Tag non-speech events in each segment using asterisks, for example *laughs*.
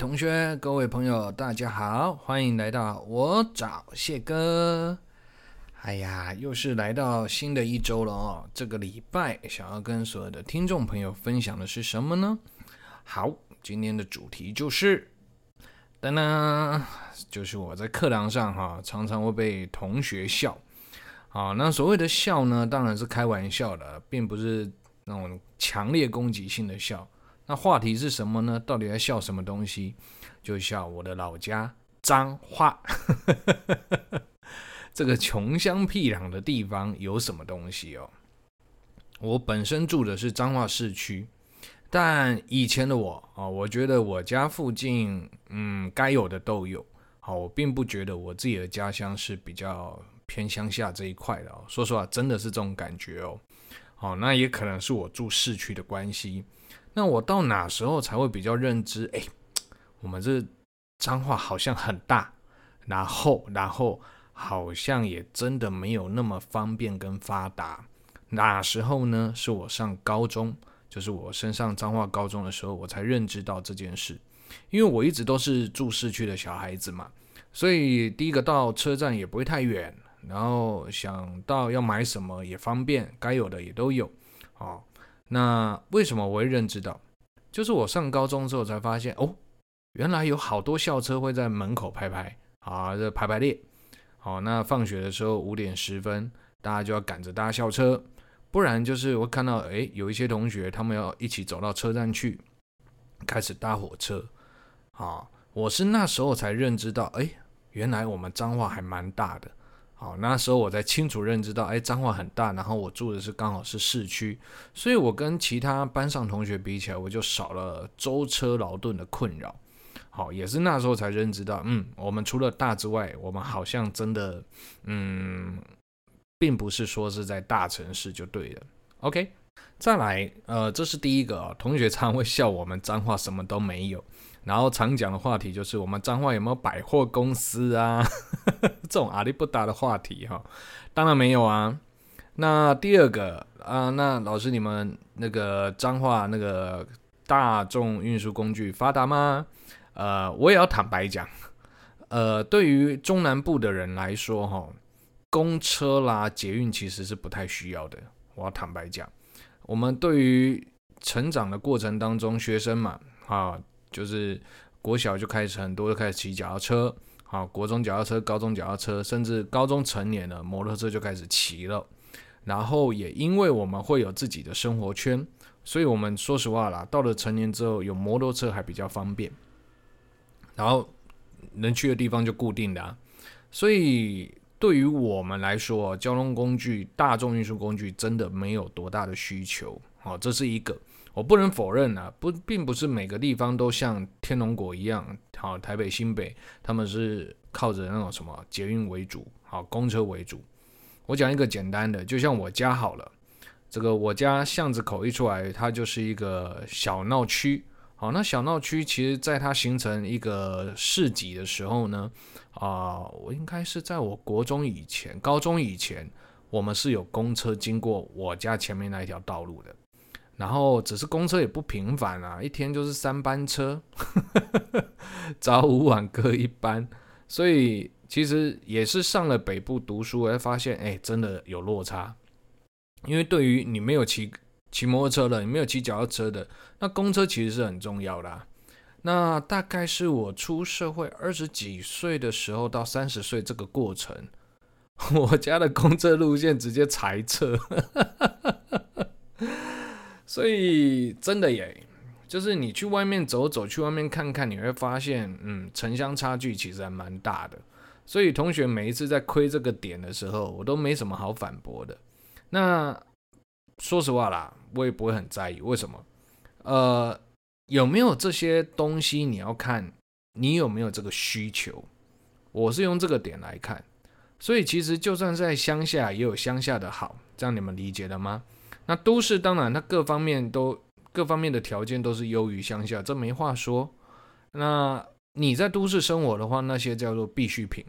同学、各位朋友，大家好，欢迎来到我找谢哥。哎呀，又是来到新的一周了哦。这个礼拜想要跟所有的听众朋友分享的是什么呢？好，今天的主题就是，当当，就是我在课堂上哈，常常会被同学笑。啊，那所谓的笑呢，当然是开玩笑的，并不是那种强烈攻击性的笑。那话题是什么呢？到底在笑什么东西？就笑我的老家彰化，*laughs* 这个穷乡僻壤的地方有什么东西哦？我本身住的是彰化市区，但以前的我啊，我觉得我家附近，嗯，该有的都有。好，我并不觉得我自己的家乡是比较偏乡下这一块的哦。说实话，真的是这种感觉哦。好，那也可能是我住市区的关系。那我到哪时候才会比较认知？哎，我们这脏话好像很大，然后然后好像也真的没有那么方便跟发达。哪时候呢？是我上高中，就是我升上脏话高中的时候，我才认知到这件事。因为我一直都是住市区的小孩子嘛，所以第一个到车站也不会太远，然后想到要买什么也方便，该有的也都有，哦。那为什么我会认知到？就是我上高中之后才发现哦，原来有好多校车会在门口排排啊，这排排列。好，那放学的时候五点十分，大家就要赶着搭校车，不然就是我看到哎，有一些同学他们要一起走到车站去，开始搭火车。啊，我是那时候才认知到，哎，原来我们彰化还蛮大的。好，那时候我才清楚认知到，哎，彰化很大，然后我住的是刚好是市区，所以我跟其他班上同学比起来，我就少了舟车劳顿的困扰。好，也是那时候才认知到，嗯，我们除了大之外，我们好像真的，嗯，并不是说是在大城市就对了。OK，再来，呃，这是第一个啊，同学常会笑我们彰化什么都没有。然后常讲的话题就是我们彰化有没有百货公司啊？*laughs* 这种阿里不达的话题哈，当然没有啊。那第二个啊，那老师你们那个彰化那个大众运输工具发达吗？呃，我也要坦白讲，呃，对于中南部的人来说哈，公车啦、捷运其实是不太需要的。我要坦白讲，我们对于成长的过程当中，学生嘛，啊。就是国小就开始很多都开始骑脚踏车，好，国中脚踏车，高中脚踏车，甚至高中成年了，摩托车就开始骑了。然后也因为我们会有自己的生活圈，所以我们说实话啦，到了成年之后，有摩托车还比较方便。然后能去的地方就固定的啊，所以对于我们来说，交通工具、大众运输工具真的没有多大的需求。好，这是一个。我不能否认啊，不，并不是每个地方都像天龙国一样，好，台北、新北，他们是靠着那种什么捷运为主，好，公车为主。我讲一个简单的，就像我家好了，这个我家巷子口一出来，它就是一个小闹区，好，那小闹区其实在它形成一个市集的时候呢，啊、我应该是在我国中以前、高中以前，我们是有公车经过我家前面那一条道路的。然后只是公车也不频繁啊，一天就是三班车，*laughs* 早午晚各一班，所以其实也是上了北部读书才发现，哎，真的有落差。因为对于你没有骑骑摩托车的，你没有骑脚踏车的，那公车其实是很重要的。那大概是我出社会二十几岁的时候到三十岁这个过程，*laughs* 我家的公车路线直接裁撤。所以真的耶，就是你去外面走走，去外面看看，你会发现，嗯，城乡差距其实还蛮大的。所以同学每一次在亏这个点的时候，我都没什么好反驳的。那说实话啦，我也不会很在意。为什么？呃，有没有这些东西，你要看你有没有这个需求。我是用这个点来看。所以其实就算在乡下，也有乡下的好，这样你们理解了吗？那都市当然，它各方面都各方面的条件都是优于乡下，这没话说。那你在都市生活的话，那些叫做必需品。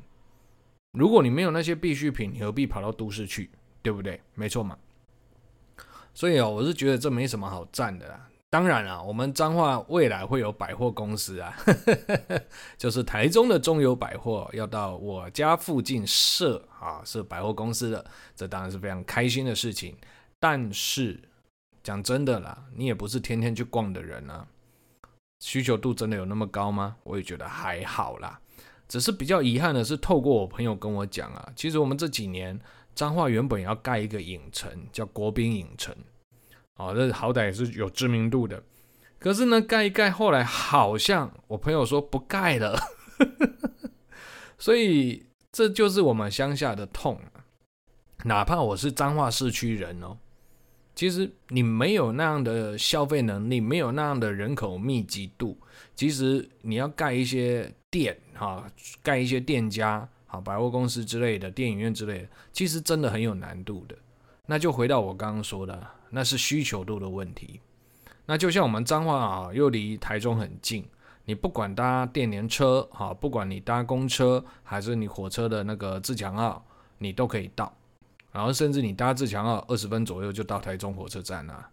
如果你没有那些必需品，你何必跑到都市去，对不对？没错嘛。所以哦，我是觉得这没什么好赞的啦。当然了，我们彰化未来会有百货公司啊，*laughs* 就是台中的中友百货要到我家附近设啊设百货公司的，这当然是非常开心的事情。但是讲真的啦，你也不是天天去逛的人啊，需求度真的有那么高吗？我也觉得还好啦，只是比较遗憾的是，透过我朋友跟我讲啊，其实我们这几年彰化原本要盖一个影城，叫国宾影城。哦，这好歹也是有知名度的，可是呢，盖一盖，后来好像我朋友说不盖了，*laughs* 所以这就是我们乡下的痛。哪怕我是彰化市区人哦，其实你没有那样的消费能力，没有那样的人口密集度，其实你要盖一些店哈，盖一些店家，啊百货公司之类的，电影院之类的，其实真的很有难度的。那就回到我刚刚说的。那是需求度的问题。那就像我们彰化啊，又离台中很近，你不管搭电联车哈，不管你搭公车还是你火车的那个自强号，你都可以到。然后甚至你搭自强号二十分左右就到台中火车站了。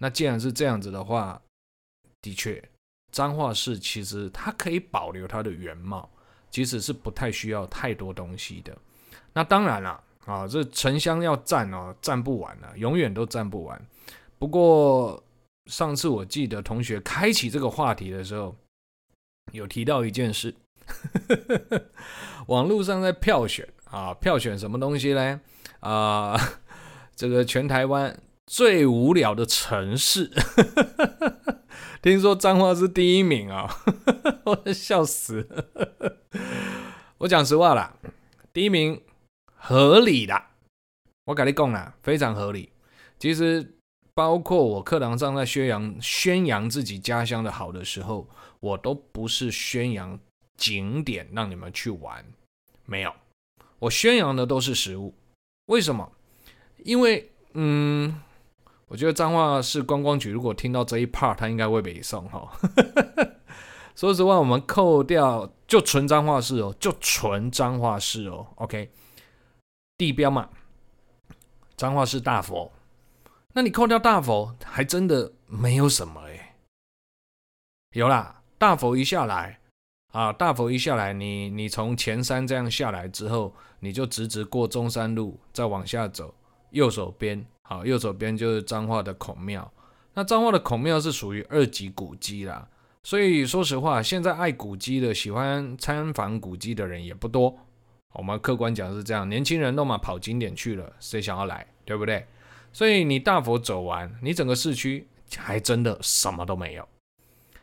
那既然是这样子的话，的确，彰化市其实它可以保留它的原貌，其实是不太需要太多东西的。那当然了。啊，这城乡要占哦，占不完了，永远都占不完。不过上次我记得同学开启这个话题的时候，有提到一件事，*laughs* 网络上在票选啊，票选什么东西呢？啊，这个全台湾最无聊的城市，*laughs* 听说彰化是第一名啊，*laughs* 我笑死。我讲实话啦，第一名。合理的，我跟你讲啦，非常合理。其实，包括我课堂上在宣扬宣扬自己家乡的好的时候，我都不是宣扬景点让你们去玩，没有，我宣扬的都是食物。为什么？因为，嗯，我觉得彰化市观光局如果听到这一 part，他应该会北送哈。*laughs* 说实话，我们扣掉就纯彰化市哦，就纯彰化市哦，OK。地标嘛，彰化市大佛，那你扣掉大佛，还真的没有什么哎。有啦，大佛一下来啊，大佛一下来，你你从前山这样下来之后，你就直直过中山路，再往下走，右手边好，右手边就是彰化的孔庙。那彰化的孔庙是属于二级古迹啦，所以说实话，现在爱古迹的、喜欢参访古迹的人也不多。我们客观讲是这样，年轻人都嘛跑景点去了，谁想要来，对不对？所以你大佛走完，你整个市区还真的什么都没有。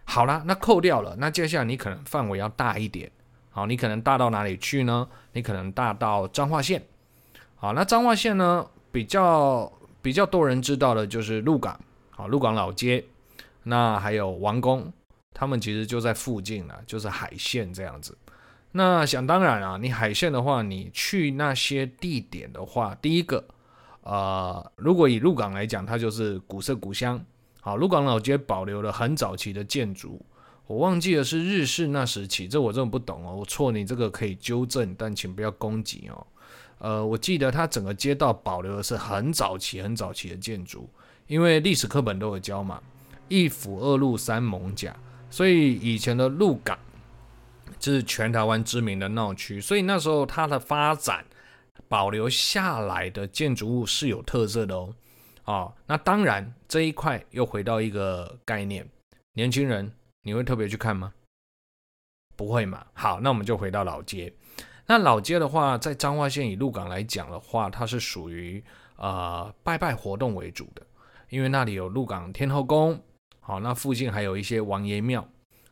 好了，那扣掉了，那接下来你可能范围要大一点。好，你可能大到哪里去呢？你可能大到彰化县。好，那彰化县呢，比较比较多人知道的就是鹿港，好，鹿港老街，那还有王宫，他们其实就在附近了，就是海线这样子。那想当然啊，你海线的话，你去那些地点的话，第一个，呃，如果以鹿港来讲，它就是古色古香。好，鹿港老街保留了很早期的建筑，我忘记了是日式那时期，这我真的不懂哦，我错，你这个可以纠正，但请不要攻击哦。呃，我记得它整个街道保留的是很早期、很早期的建筑，因为历史课本都有教嘛，一府二路三艋甲，所以以前的鹿港。这是全台湾知名的闹区，所以那时候它的发展保留下来的建筑物是有特色的哦。哦，那当然这一块又回到一个概念，年轻人你会特别去看吗？不会嘛。好，那我们就回到老街。那老街的话，在彰化县以鹿港来讲的话，它是属于呃拜拜活动为主的，因为那里有鹿港天后宫，好，那附近还有一些王爷庙。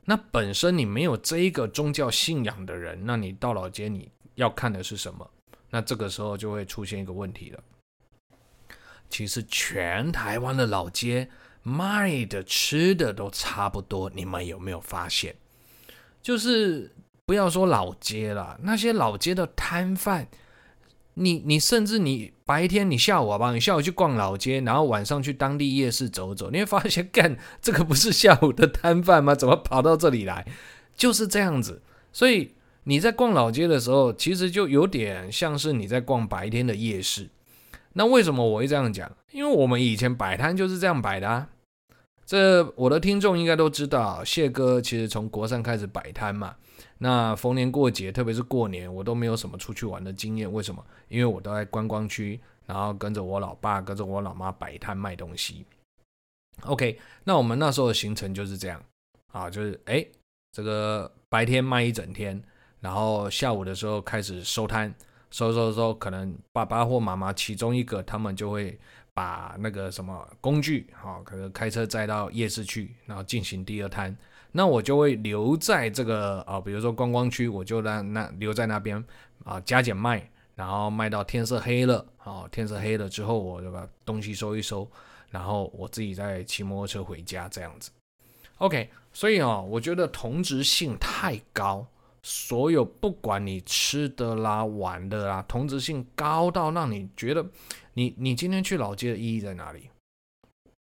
那本身你没有这一个宗教信仰的人，那你到老街你要看的是什么？那这个时候就会出现一个问题了。其实全台湾的老街卖的吃的都差不多，你们有没有发现？就是不要说老街了，那些老街的摊贩。你你甚至你白天你下午好不好？你下午去逛老街，然后晚上去当地夜市走走，你会发现，干这个不是下午的摊贩吗？怎么跑到这里来？就是这样子。所以你在逛老街的时候，其实就有点像是你在逛白天的夜市。那为什么我会这样讲？因为我们以前摆摊就是这样摆的啊。这我的听众应该都知道，谢哥其实从国三开始摆摊嘛。那逢年过节，特别是过年，我都没有什么出去玩的经验。为什么？因为我都在观光区，然后跟着我老爸、跟着我老妈摆摊卖东西。OK，那我们那时候的行程就是这样啊，就是哎，这个白天卖一整天，然后下午的时候开始收摊，收收收，可能爸爸或妈妈其中一个，他们就会把那个什么工具，哈，可能开车载到夜市去，然后进行第二摊。那我就会留在这个啊，比如说观光区，我就让那留在那边啊，加减卖，然后卖到天色黑了啊，天色黑了之后，我就把东西收一收，然后我自己再骑摩托车回家这样子。OK，所以啊，我觉得同质性太高，所有不管你吃的啦、玩的啦，同质性高到让你觉得你你今天去老街的意义在哪里？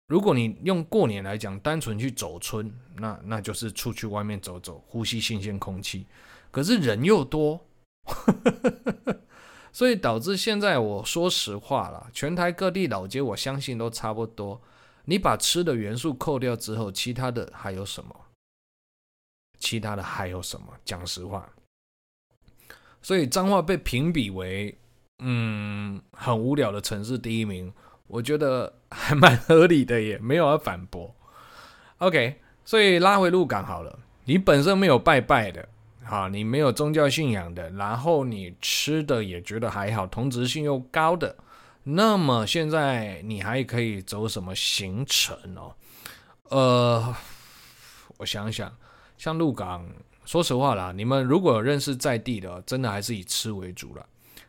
如果你用过年来讲，单纯去走村，那那就是出去外面走走，呼吸新鲜空气。可是人又多，*laughs* 所以导致现在我说实话啦，全台各地老街，我相信都差不多。你把吃的元素扣掉之后，其他的还有什么？其他的还有什么？讲实话，所以彰化被评比为嗯很无聊的城市第一名。我觉得还蛮合理的，也 *laughs* 没有要反驳。OK，所以拉回鹿港好了。你本身没有拜拜的，好，你没有宗教信仰的，然后你吃的也觉得还好，同质性又高的，那么现在你还可以走什么行程哦？呃，我想想，像鹿港，说实话啦，你们如果认识在地的，真的还是以吃为主了。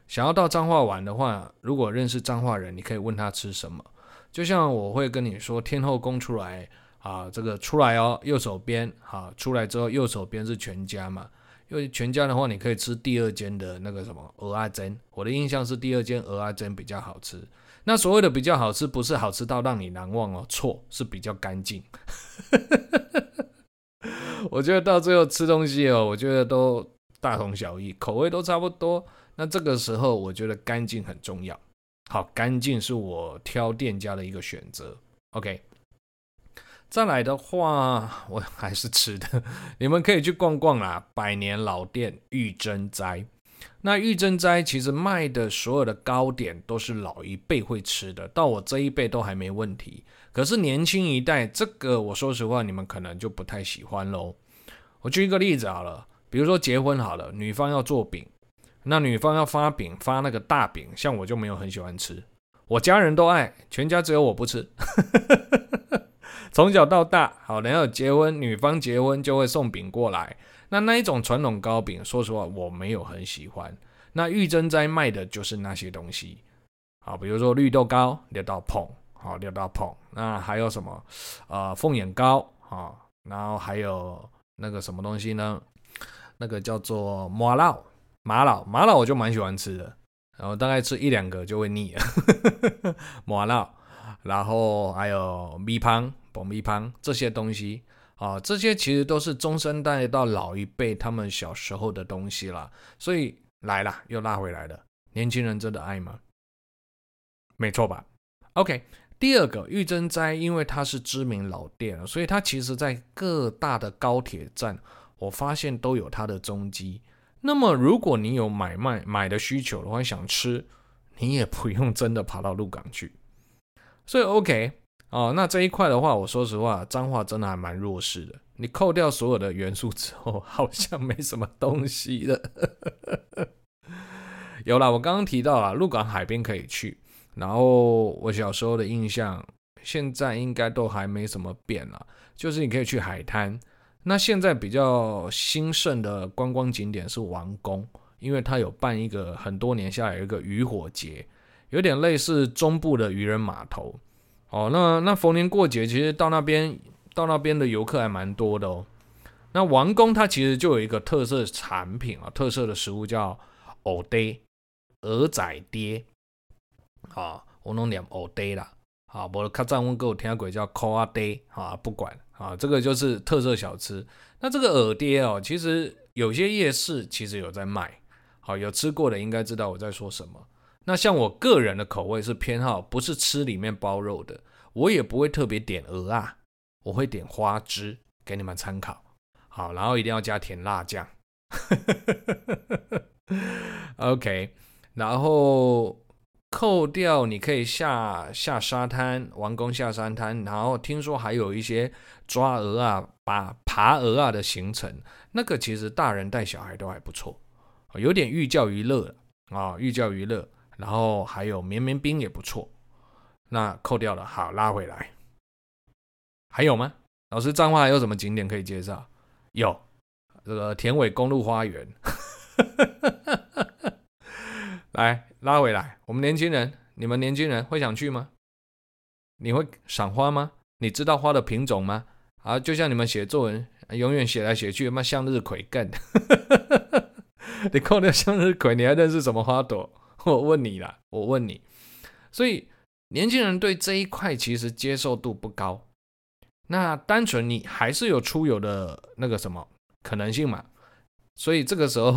想要到彰化玩的话，如果认识彰化人，你可以问他吃什么。就像我会跟你说，天后宫出来啊，这个出来哦，右手边啊，出来之后右手边是全家嘛。因为全家的话，你可以吃第二间的那个什么鹅阿珍。我的印象是第二间鹅阿珍比较好吃。那所谓的比较好吃，不是好吃到让你难忘哦，错，是比较干净。*laughs* 我觉得到最后吃东西哦，我觉得都大同小异，口味都差不多。那这个时候，我觉得干净很重要。好，干净是我挑店家的一个选择。OK，再来的话，我还是吃的，你们可以去逛逛啦。百年老店玉珍斋，那玉珍斋其实卖的所有的糕点都是老一辈会吃的，到我这一辈都还没问题。可是年轻一代，这个我说实话，你们可能就不太喜欢喽。我举一个例子好了，比如说结婚好了，女方要做饼。那女方要发饼，发那个大饼，像我就没有很喜欢吃，我家人都爱，全家只有我不吃。*laughs* 从小到大，好，然后结婚，女方结婚就会送饼过来。那那一种传统糕饼，说实话我没有很喜欢。那玉珍斋卖的就是那些东西，好，比如说绿豆糕，绿豆椪，好，绿豆椪。那还有什么？呃，凤眼糕，好，然后还有那个什么东西呢？那个叫做麻荖。麻荖，麻荖我就蛮喜欢吃的，然后大概吃一两个就会腻了。*laughs* 麻荖，然后还有米汤、爆米汤这些东西啊，这些其实都是中生代到老一辈他们小时候的东西啦。所以来了，又拉回来了。年轻人真的爱吗？没错吧？OK，第二个玉珍斋，因为它是知名老店，所以它其实在各大的高铁站，我发现都有它的踪迹。那么，如果你有买卖买的需求的话，想吃，你也不用真的跑到鹿港去。所以，OK 哦，那这一块的话，我说实话，彰化真的还蛮弱势的。你扣掉所有的元素之后，好像没什么东西了。*laughs* 有啦，我刚刚提到了鹿港海边可以去，然后我小时候的印象，现在应该都还没什么变了，就是你可以去海滩。那现在比较兴盛的观光景点是王宫，因为它有办一个很多年下来一个渔火节，有点类似中部的渔人码头。哦，那那逢年过节其实到那边到那边的游客还蛮多的哦。那王宫它其实就有一个特色产品啊，特色的食物叫蚵嗲，蚵仔嗲。啊，我弄点蚵嗲啦。啊，我的客栈温哥我听过叫蚵仔嗲，啊，不管。啊，这个就是特色小吃。那这个蚵嗲哦，其实有些夜市其实有在卖。好，有吃过的应该知道我在说什么。那像我个人的口味是偏好，不是吃里面包肉的，我也不会特别点蚵啊。我会点花枝给你们参考。好，然后一定要加甜辣酱。*laughs* OK，然后扣掉你可以下下沙滩，完工下沙滩，然后听说还有一些抓鹅啊、把爬鹅啊的行程，那个其实大人带小孩都还不错，有点寓教于乐啊，寓教于乐。然后还有绵绵冰也不错，那扣掉了，好，拉回来，还有吗？老师，彰化还有什么景点可以介绍？有这个田尾公路花园，*laughs* 来拉回来。我们年轻人，你们年轻人会想去吗？你会赏花吗？你知道花的品种吗？啊，就像你们写作文，永远写来写去，妈向日葵干的。*laughs* 你扣掉向日葵，你还认识什么花朵？我问你啦，我问你，所以年轻人对这一块其实接受度不高。那单纯你还是有出游的那个什么可能性嘛？所以这个时候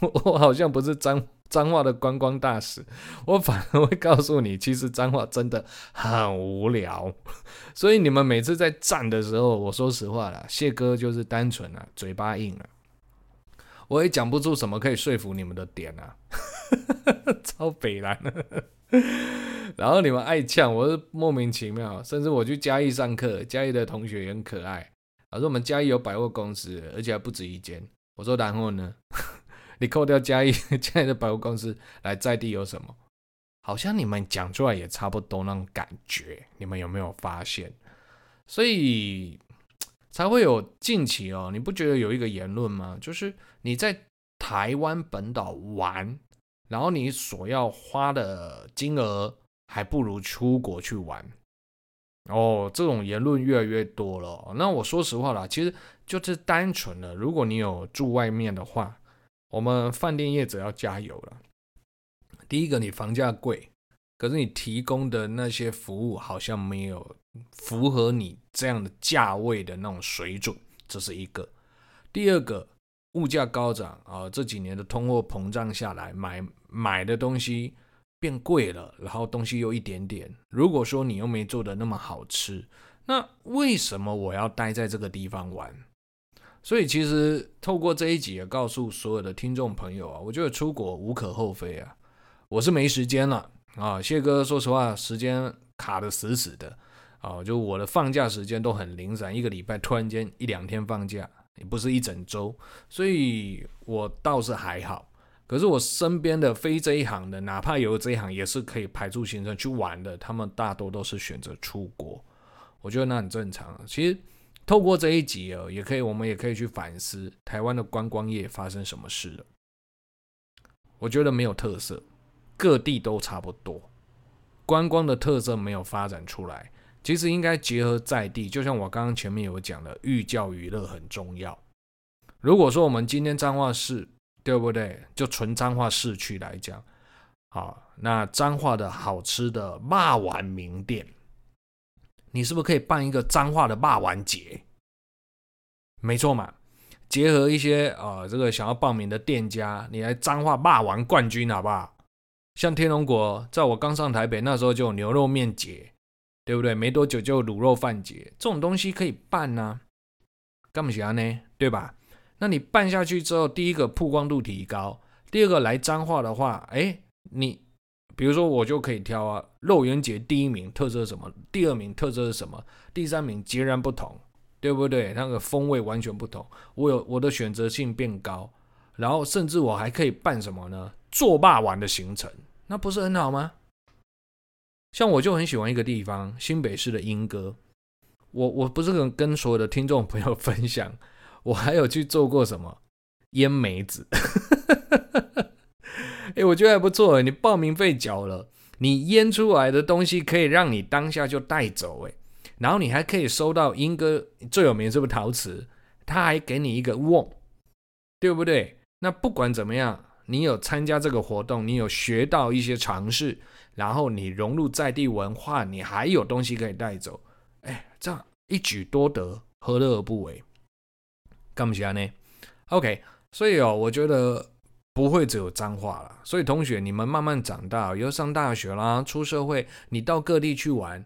我 *laughs* 我好像不是脏脏话的观光大使，我反而会告诉你，其实脏话真的很无聊。所以你们每次在站的时候，我说实话啦，谢哥就是单纯啊，嘴巴硬啊，我也讲不出什么可以说服你们的点啊。*laughs* 超北蓝，然后你们爱呛，我是莫名其妙。甚至我去嘉义上课，嘉义的同学也很可爱。他说我们嘉义有百货公司，而且还不止一间。我说然后呢？*laughs* 你扣掉嘉义 *laughs* 嘉义的百货公司，来在地有什么？好像你们讲出来也差不多那种感觉。你们有没有发现？所以才会有近期哦。你不觉得有一个言论吗？就是你在台湾本岛玩。然后你所要花的金额还不如出国去玩哦，这种言论越来越多了。那我说实话啦，其实就是单纯的，如果你有住外面的话，我们饭店业者要加油了。第一个，你房价贵，可是你提供的那些服务好像没有符合你这样的价位的那种水准，这是一个。第二个。物价高涨啊，这几年的通货膨胀下来，买买的东西变贵了，然后东西又一点点。如果说你又没做的那么好吃，那为什么我要待在这个地方玩？所以其实透过这一集也告诉所有的听众朋友啊，我觉得出国无可厚非啊。我是没时间了啊，谢哥，说实话，时间卡得死死的啊，就我的放假时间都很零散，一个礼拜突然间一两天放假。也不是一整周，所以我倒是还好。可是我身边的非这一行的，哪怕有这一行，也是可以排出行程去玩的。他们大多都是选择出国，我觉得那很正常。其实透过这一集哦，也可以，我们也可以去反思台湾的观光业发生什么事了。我觉得没有特色，各地都差不多，观光的特色没有发展出来。其实应该结合在地，就像我刚刚前面有讲的，寓教于乐很重要。如果说我们今天彰化市，对不对？就纯彰化市区来讲，好，那彰化的好吃的肉圆名店，你是不是可以办一个彰化的肉圆节？没错嘛，结合一些啊、这个想要报名的店家，你来彰化肉圆冠军好不好？像天龙国，在我刚上台北那时候就有牛肉面节。对不对？没多久就卤肉饭节，这种东西可以办呢、啊，干嘛想呢？对吧？那你办下去之后，第一个曝光度提高，第二个来彰化的话，哎，你比如说我就可以挑啊，肉圆节第一名特色是什么？第二名特色是什么？第三名截然不同，对不对？那个风味完全不同，我有我的选择性变高，然后甚至我还可以办什么呢？做霸王的行程，那不是很好吗？像我就很喜欢一个地方，新北市的莺歌。我我不是跟跟所有的听众朋友分享，我还有去做过什么腌梅子。哎，我觉得还不错。你报名费缴了，你腌出来的东西可以让你当下就带走。哎，然后你还可以收到莺歌最有名是不是陶瓷？他还给你一个瓮，对不对？那不管怎么样，你有参加这个活动，你有学到一些常识。然后你融入在地文化，你还有东西可以带走，哎，这样一举多得，何乐而不为？干不起来呢？OK，所以哦，我觉得不会只有脏话了。所以同学，你们慢慢长大，以后上大学啦，出社会，你到各地去玩，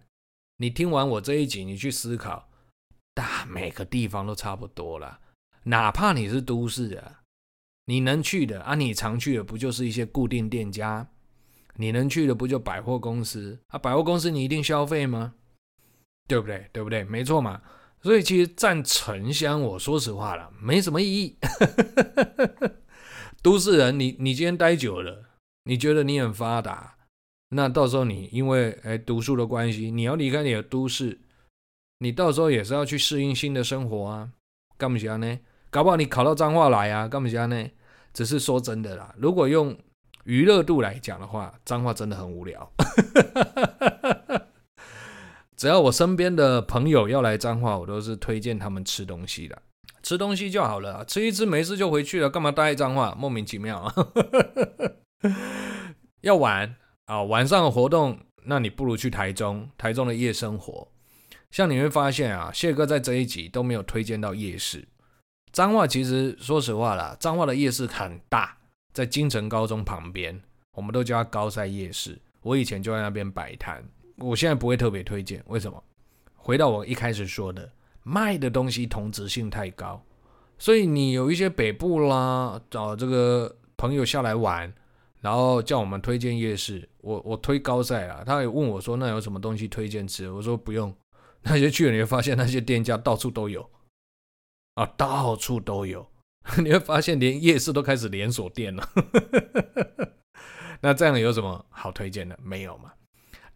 你听完我这一集，你去思考，大每个地方都差不多啦，哪怕你是都市啊，你能去的啊，你常去的不就是一些固定店家？你能去的不就百货公司啊？百货公司你一定消费吗？对不对？对不对？没错嘛。所以其实占城乡，我说实话了，没什么意义。*laughs* 都市人，你你今天待久了，你觉得你很发达，那到时候你因为哎读书的关系，你要离开你的都市，你到时候也是要去适应新的生活啊。干不起呢？搞不好你考到彰化来啊？干不起呢？只是说真的啦，如果用娱乐度来讲的话，彰化真的很无聊。只要我身边的朋友要来彰化，我都是推荐他们吃东西的，吃东西就好了，吃一吃没事就回去了，干嘛待在彰化？莫名其妙啊！*laughs* 要玩啊，晚上的活动，那你不如去台中，台中的夜生活。像你会发现啊，谢哥在这一集都没有推荐到夜市。彰化其实说实话啦，彰化的夜市很大，在金城高中旁边，我们都叫它高赛夜市。我以前就在那边摆摊。我现在不会特别推荐，为什么？回到我一开始说的，卖的东西同质性太高，所以你有一些北部啦，找这个朋友下来玩，然后叫我们推荐夜市，我我推高赛啊，他也问我说，那有什么东西推荐吃？我说不用，那些去了你会发现那些店家到处都有，啊，到处都有，*laughs* 你会发现连夜市都开始连锁店了，*laughs* 那这样有什么好推荐的？没有嘛。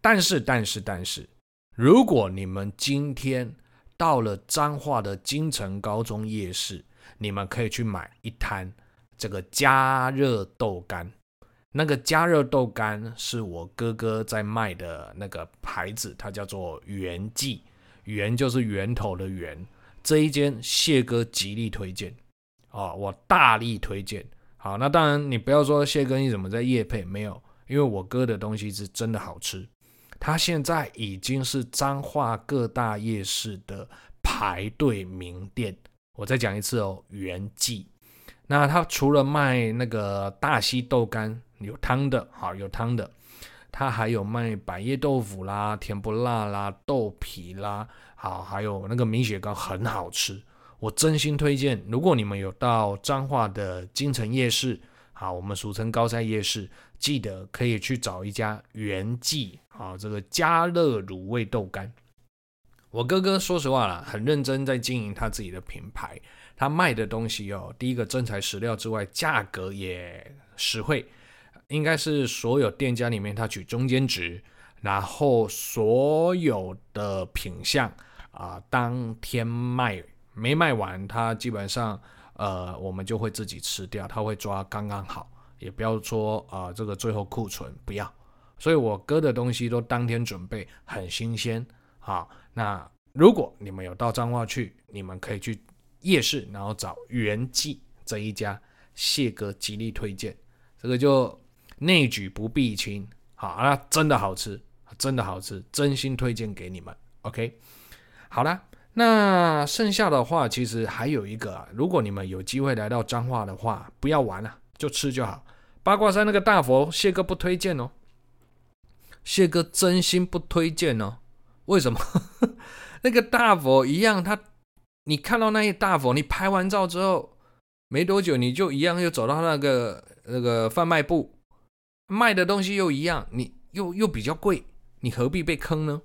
但是，但是，但是，如果你们今天到了彰化的金城高中夜市，你们可以去买一摊这个加热豆干。那个加热豆干是我哥哥在卖的那个牌子，它叫做源记，源就是源头的源。这一间谢哥极力推荐啊，我大力推荐。好，那当然你不要说谢哥你怎么在夜配，没有，因为我哥的东西是真的好吃。它现在已经是彰化各大夜市的排队名店。我再讲一次哦，源记。那它除了卖那个大溪豆干有汤的，好有汤的，它还有卖百叶豆腐啦、甜不辣啦、豆皮啦，好还有那个米雪糕很好吃。我真心推荐，如果你们有到彰化的金城夜市，好，我们俗称高赛夜市。记得可以去找一家源记啊，这个加热卤味豆干。我哥哥说实话啦，很认真在经营他自己的品牌。他卖的东西哦，第一个真材实料之外，价格也实惠，应该是所有店家里面他取中间值。然后所有的品相啊，当天卖没卖完，他基本上呃，我们就会自己吃掉，他会抓刚刚好。也不要说啊、这个最后库存不要，所以我哥的东西都当天准备，很新鲜。好，那如果你们有到彰化去，你们可以去夜市，然后找源记这一家，谢哥极力推荐。这个就内举不避亲，好，那真的好吃，真的好吃，真心推荐给你们。OK，好啦，那剩下的话其实还有一个啊，如果你们有机会来到彰化的话，不要玩了。就吃就好。八卦山那个大佛，谢哥不推荐哦。谢哥真心不推荐哦。为什么？*laughs* 那个大佛一样，他你看到那些大佛，你拍完照之后没多久，你就一样又走到那个那个贩卖部，卖的东西又一样，你又又比较贵，你何必被坑呢？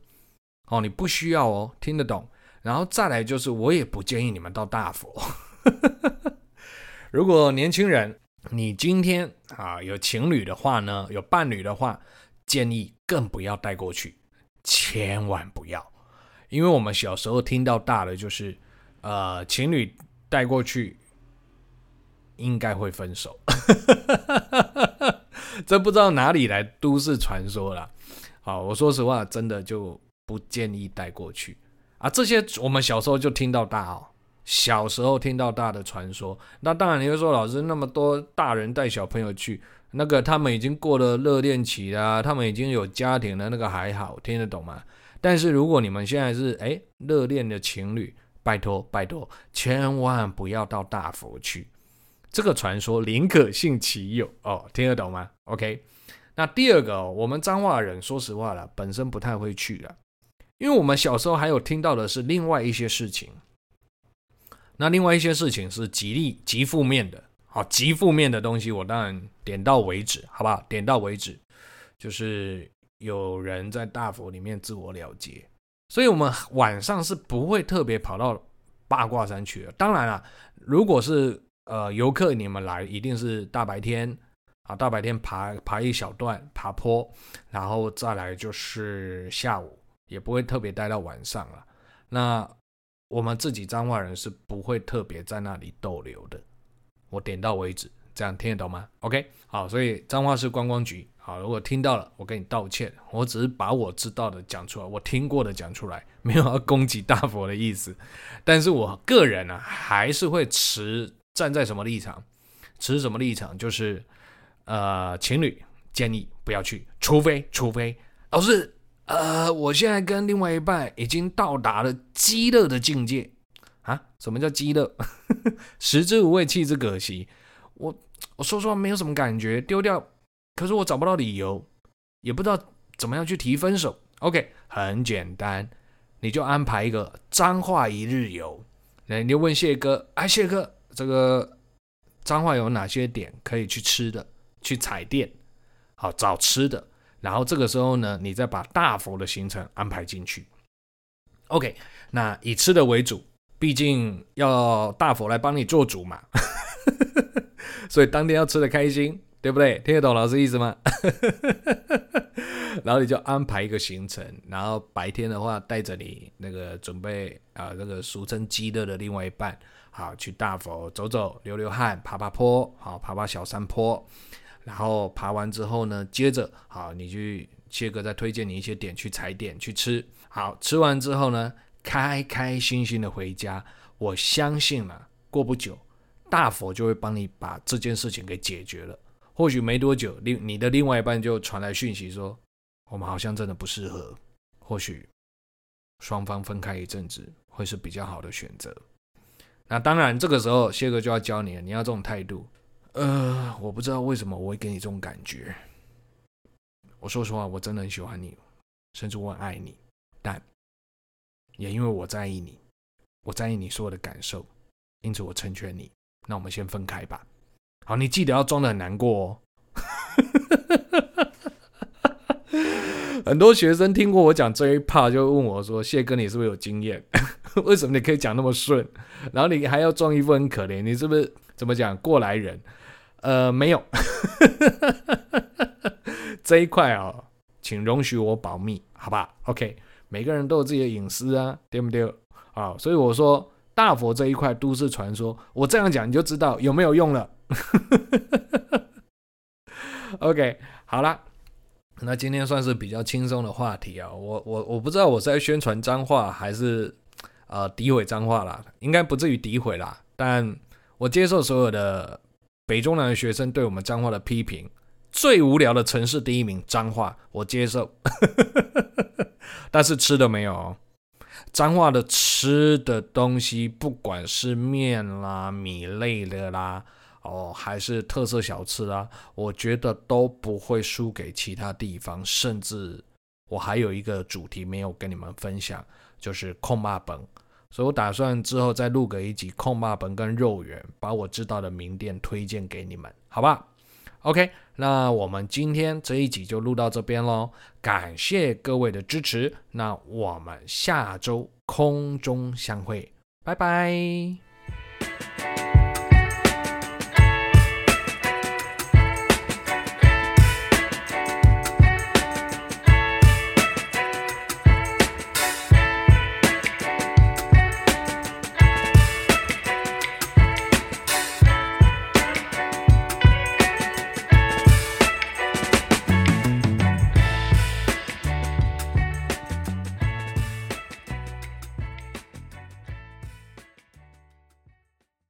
哦，你不需要哦，听得懂。然后再来就是，我也不建议你们到大佛。*laughs* 如果年轻人。你今天啊有情侣的话呢，有伴侣的话，建议更不要带过去，千万不要，因为我们小时候听到大的就是，呃，情侣带过去应该会分手，*laughs* 这不知道哪里来都市传说了。好，我说实话，真的就不建议带过去啊。这些我们小时候就听到大哦。小时候听到大的传说，那当然你会说，老师那么多大人带小朋友去，那个他们已经过了热恋期啦，他们已经有家庭了，那个还好听得懂吗？但是如果你们现在是诶热恋的情侣，拜托拜托，千万不要到大佛去，这个传说宁可信其有哦，听得懂吗？OK，那第二个，我们彰化人说实话了，本身不太会去了，因为我们小时候还有听到的是另外一些事情，那另外一些事情是极力极负面的，好，极负面的东西，我当然点到为止，好不好？点到为止，就是有人在大佛里面自我了结，所以我们晚上是不会特别跑到八卦山去的。当然了，如果是呃游客你们来，一定是大白天啊，大白天爬爬一小段爬坡，然后再来就是下午。也不会特别待到晚上了。那我们自己彰化人是不会特别在那里逗留的。我点到为止，这样听得懂吗？OK，好，所以彰化市观光局，好，如果听到了，我跟你道歉。我只是把我知道的讲出来，我听过的讲出来，没有要攻击大佛的意思。但是我个人呢、还是会持站在什么立场？持什么立场？就是呃，情侣建议不要去，除非除非老师。呃，我现在跟另外一半已经到达了饥乐的境界啊！什么叫饥乐？*laughs* 食之无味，弃之可惜。我我说实话没有什么感觉，丢掉。可是我找不到理由，也不知道怎么样去提分手。OK，很简单，你就安排一个彰化一日游。那你就问谢哥，哎，谢哥，这个彰化有哪些点可以去吃的？去踩店，好找吃的。然后这个时候呢，你再把大佛的行程安排进去。OK，那以吃的为主，毕竟要大佛来帮你做主嘛，*laughs* 所以当天要吃的开心，对不对？听得懂老师意思吗？*laughs* 然后你就安排一个行程，然后白天的话带着你那个准备啊、那个俗称饥乐的另外一半，好去大佛走走、流流汗、爬爬坡，好爬爬小山坡。然后爬完之后呢，接着好，你去切哥再推荐你一些点去踩点去吃。好，吃完之后呢，开开心心的回家。我相信了，过不久，大佛就会帮你把这件事情给解决了。或许没多久，另你的另外一半就传来讯息说，我们好像真的不适合。或许双方分开一阵子会是比较好的选择。那当然，这个时候谢哥就要教你了，你要这种态度。呃，我不知道为什么我会给你这种感觉。我说实话，我真的很喜欢你，甚至我很爱你，但也因为我在意你，我在意你所有的感受，因此我成全你。那我们先分开吧。好，你记得要装得很难过哦。*laughs* 很多学生听过我讲这一 part，就问我说：“谢哥，你是不是有经验？*laughs* 为什么你可以讲那么顺？然后你还要装一副很可怜，你是不是怎么讲过来人？”呃，没有，*laughs* 这一块啊、哦，请容许我保密，好吧？OK，每个人都有自己的隐私啊，对不对？啊，所以我说大佛这一块都市传说，我这样讲你就知道有没有用了。*laughs* OK，好了，那今天算是比较轻松的话题啊，我我我不知道我是在宣传脏话还是呃诋毁脏话啦，应该不至于诋毁啦，但我接受所有的。北中南的学生对我们脏话的批评，最无聊的城市第一名脏话，我接受。但是吃的没有，彰化的吃的东西，不管是面啦、米类的啦，哦，还是特色小吃啦，我觉得都不会输给其他地方。甚至我还有一个主题没有跟你们分享，就是焢肉饭。所以我打算之后再录个一集焢肉饭跟肉圆，把我知道的名店推荐给你们，好吧？OK，那我们今天这一集就录到这边喽，感谢各位的支持，那我们下周空中相会，拜拜。